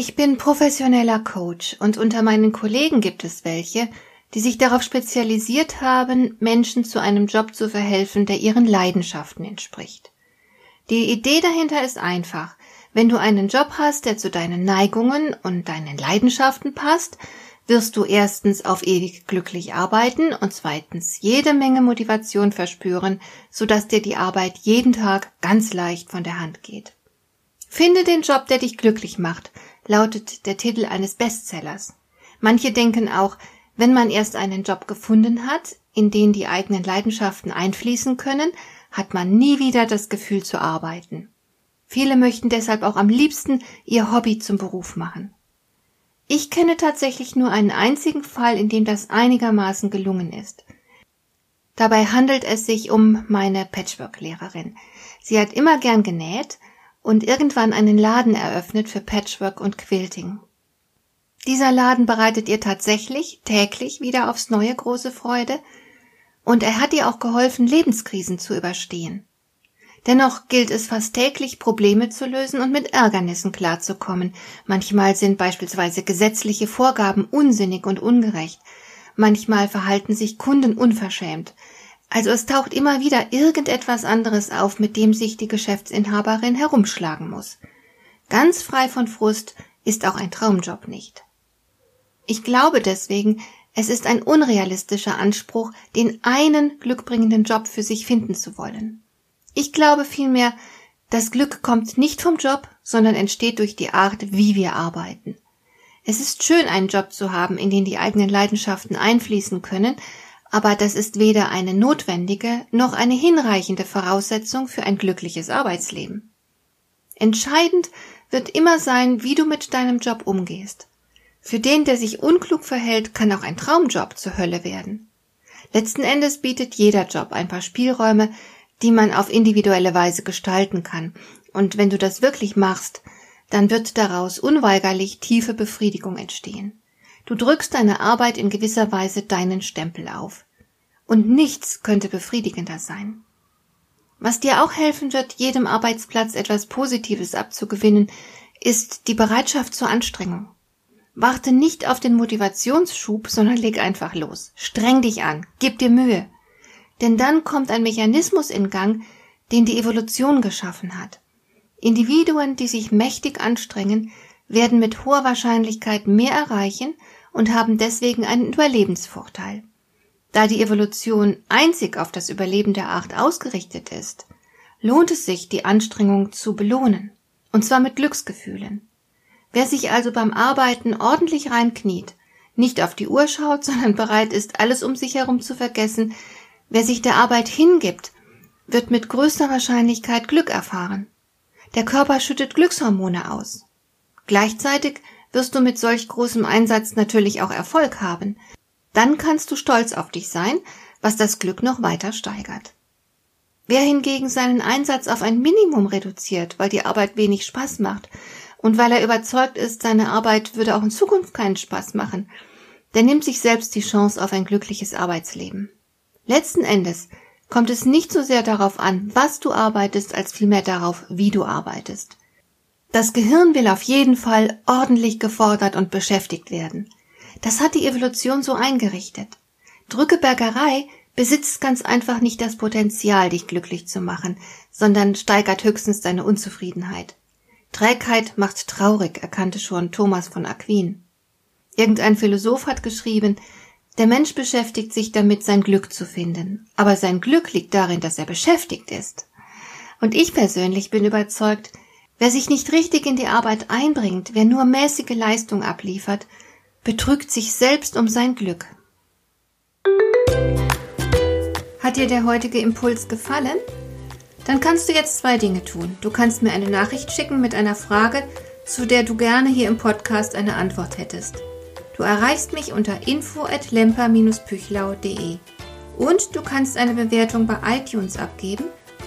Ich bin professioneller Coach und unter meinen Kollegen gibt es welche, die sich darauf spezialisiert haben, Menschen zu einem Job zu verhelfen, der ihren Leidenschaften entspricht. Die Idee dahinter ist einfach. Wenn du einen Job hast, der zu deinen Neigungen und deinen Leidenschaften passt, wirst du erstens auf ewig glücklich arbeiten und zweitens jede Menge Motivation verspüren, sodass dir die Arbeit jeden Tag ganz leicht von der Hand geht. Finde den Job, der dich glücklich macht, lautet der Titel eines Bestsellers. Manche denken auch, wenn man erst einen Job gefunden hat, in den die eigenen Leidenschaften einfließen können, hat man nie wieder das Gefühl zu arbeiten. Viele möchten deshalb auch am liebsten ihr Hobby zum Beruf machen. Ich kenne tatsächlich nur einen einzigen Fall, in dem das einigermaßen gelungen ist. Dabei handelt es sich um meine Patchwork-Lehrerin. Sie hat immer gern genäht und irgendwann einen Laden eröffnet für Patchwork und Quilting. Dieser Laden bereitet ihr tatsächlich täglich wieder aufs neue große Freude, und er hat ihr auch geholfen, Lebenskrisen zu überstehen. Dennoch gilt es fast täglich, Probleme zu lösen und mit Ärgernissen klarzukommen. Manchmal sind beispielsweise gesetzliche Vorgaben unsinnig und ungerecht. Manchmal verhalten sich Kunden unverschämt. Also es taucht immer wieder irgendetwas anderes auf, mit dem sich die Geschäftsinhaberin herumschlagen muss. Ganz frei von Frust ist auch ein Traumjob nicht. Ich glaube deswegen, es ist ein unrealistischer Anspruch, den einen glückbringenden Job für sich finden zu wollen. Ich glaube vielmehr, das Glück kommt nicht vom Job, sondern entsteht durch die Art, wie wir arbeiten. Es ist schön, einen Job zu haben, in den die eigenen Leidenschaften einfließen können, aber das ist weder eine notwendige noch eine hinreichende Voraussetzung für ein glückliches Arbeitsleben. Entscheidend wird immer sein, wie du mit deinem Job umgehst. Für den, der sich unklug verhält, kann auch ein Traumjob zur Hölle werden. Letzten Endes bietet jeder Job ein paar Spielräume, die man auf individuelle Weise gestalten kann, und wenn du das wirklich machst, dann wird daraus unweigerlich tiefe Befriedigung entstehen. Du drückst deine Arbeit in gewisser Weise deinen Stempel auf. Und nichts könnte befriedigender sein. Was dir auch helfen wird, jedem Arbeitsplatz etwas Positives abzugewinnen, ist die Bereitschaft zur Anstrengung. Warte nicht auf den Motivationsschub, sondern leg einfach los. Streng dich an, gib dir Mühe. Denn dann kommt ein Mechanismus in Gang, den die Evolution geschaffen hat. Individuen, die sich mächtig anstrengen, werden mit hoher Wahrscheinlichkeit mehr erreichen und haben deswegen einen Überlebensvorteil. Da die Evolution einzig auf das Überleben der Art ausgerichtet ist, lohnt es sich, die Anstrengung zu belohnen, und zwar mit Glücksgefühlen. Wer sich also beim Arbeiten ordentlich reinkniet, nicht auf die Uhr schaut, sondern bereit ist, alles um sich herum zu vergessen, wer sich der Arbeit hingibt, wird mit größter Wahrscheinlichkeit Glück erfahren. Der Körper schüttet Glückshormone aus. Gleichzeitig wirst du mit solch großem Einsatz natürlich auch Erfolg haben. Dann kannst du stolz auf dich sein, was das Glück noch weiter steigert. Wer hingegen seinen Einsatz auf ein Minimum reduziert, weil die Arbeit wenig Spaß macht und weil er überzeugt ist, seine Arbeit würde auch in Zukunft keinen Spaß machen, der nimmt sich selbst die Chance auf ein glückliches Arbeitsleben. Letzten Endes kommt es nicht so sehr darauf an, was du arbeitest, als vielmehr darauf, wie du arbeitest. Das Gehirn will auf jeden Fall ordentlich gefordert und beschäftigt werden. Das hat die Evolution so eingerichtet. Drückebergerei besitzt ganz einfach nicht das Potenzial, dich glücklich zu machen, sondern steigert höchstens deine Unzufriedenheit. Trägheit macht traurig, erkannte schon Thomas von Aquin. Irgendein Philosoph hat geschrieben, der Mensch beschäftigt sich damit, sein Glück zu finden, aber sein Glück liegt darin, dass er beschäftigt ist. Und ich persönlich bin überzeugt, Wer sich nicht richtig in die Arbeit einbringt, wer nur mäßige Leistung abliefert, betrügt sich selbst um sein Glück. Hat dir der heutige Impuls gefallen? Dann kannst du jetzt zwei Dinge tun. Du kannst mir eine Nachricht schicken mit einer Frage, zu der du gerne hier im Podcast eine Antwort hättest. Du erreichst mich unter info at lemper-püchlau.de und du kannst eine Bewertung bei iTunes abgeben,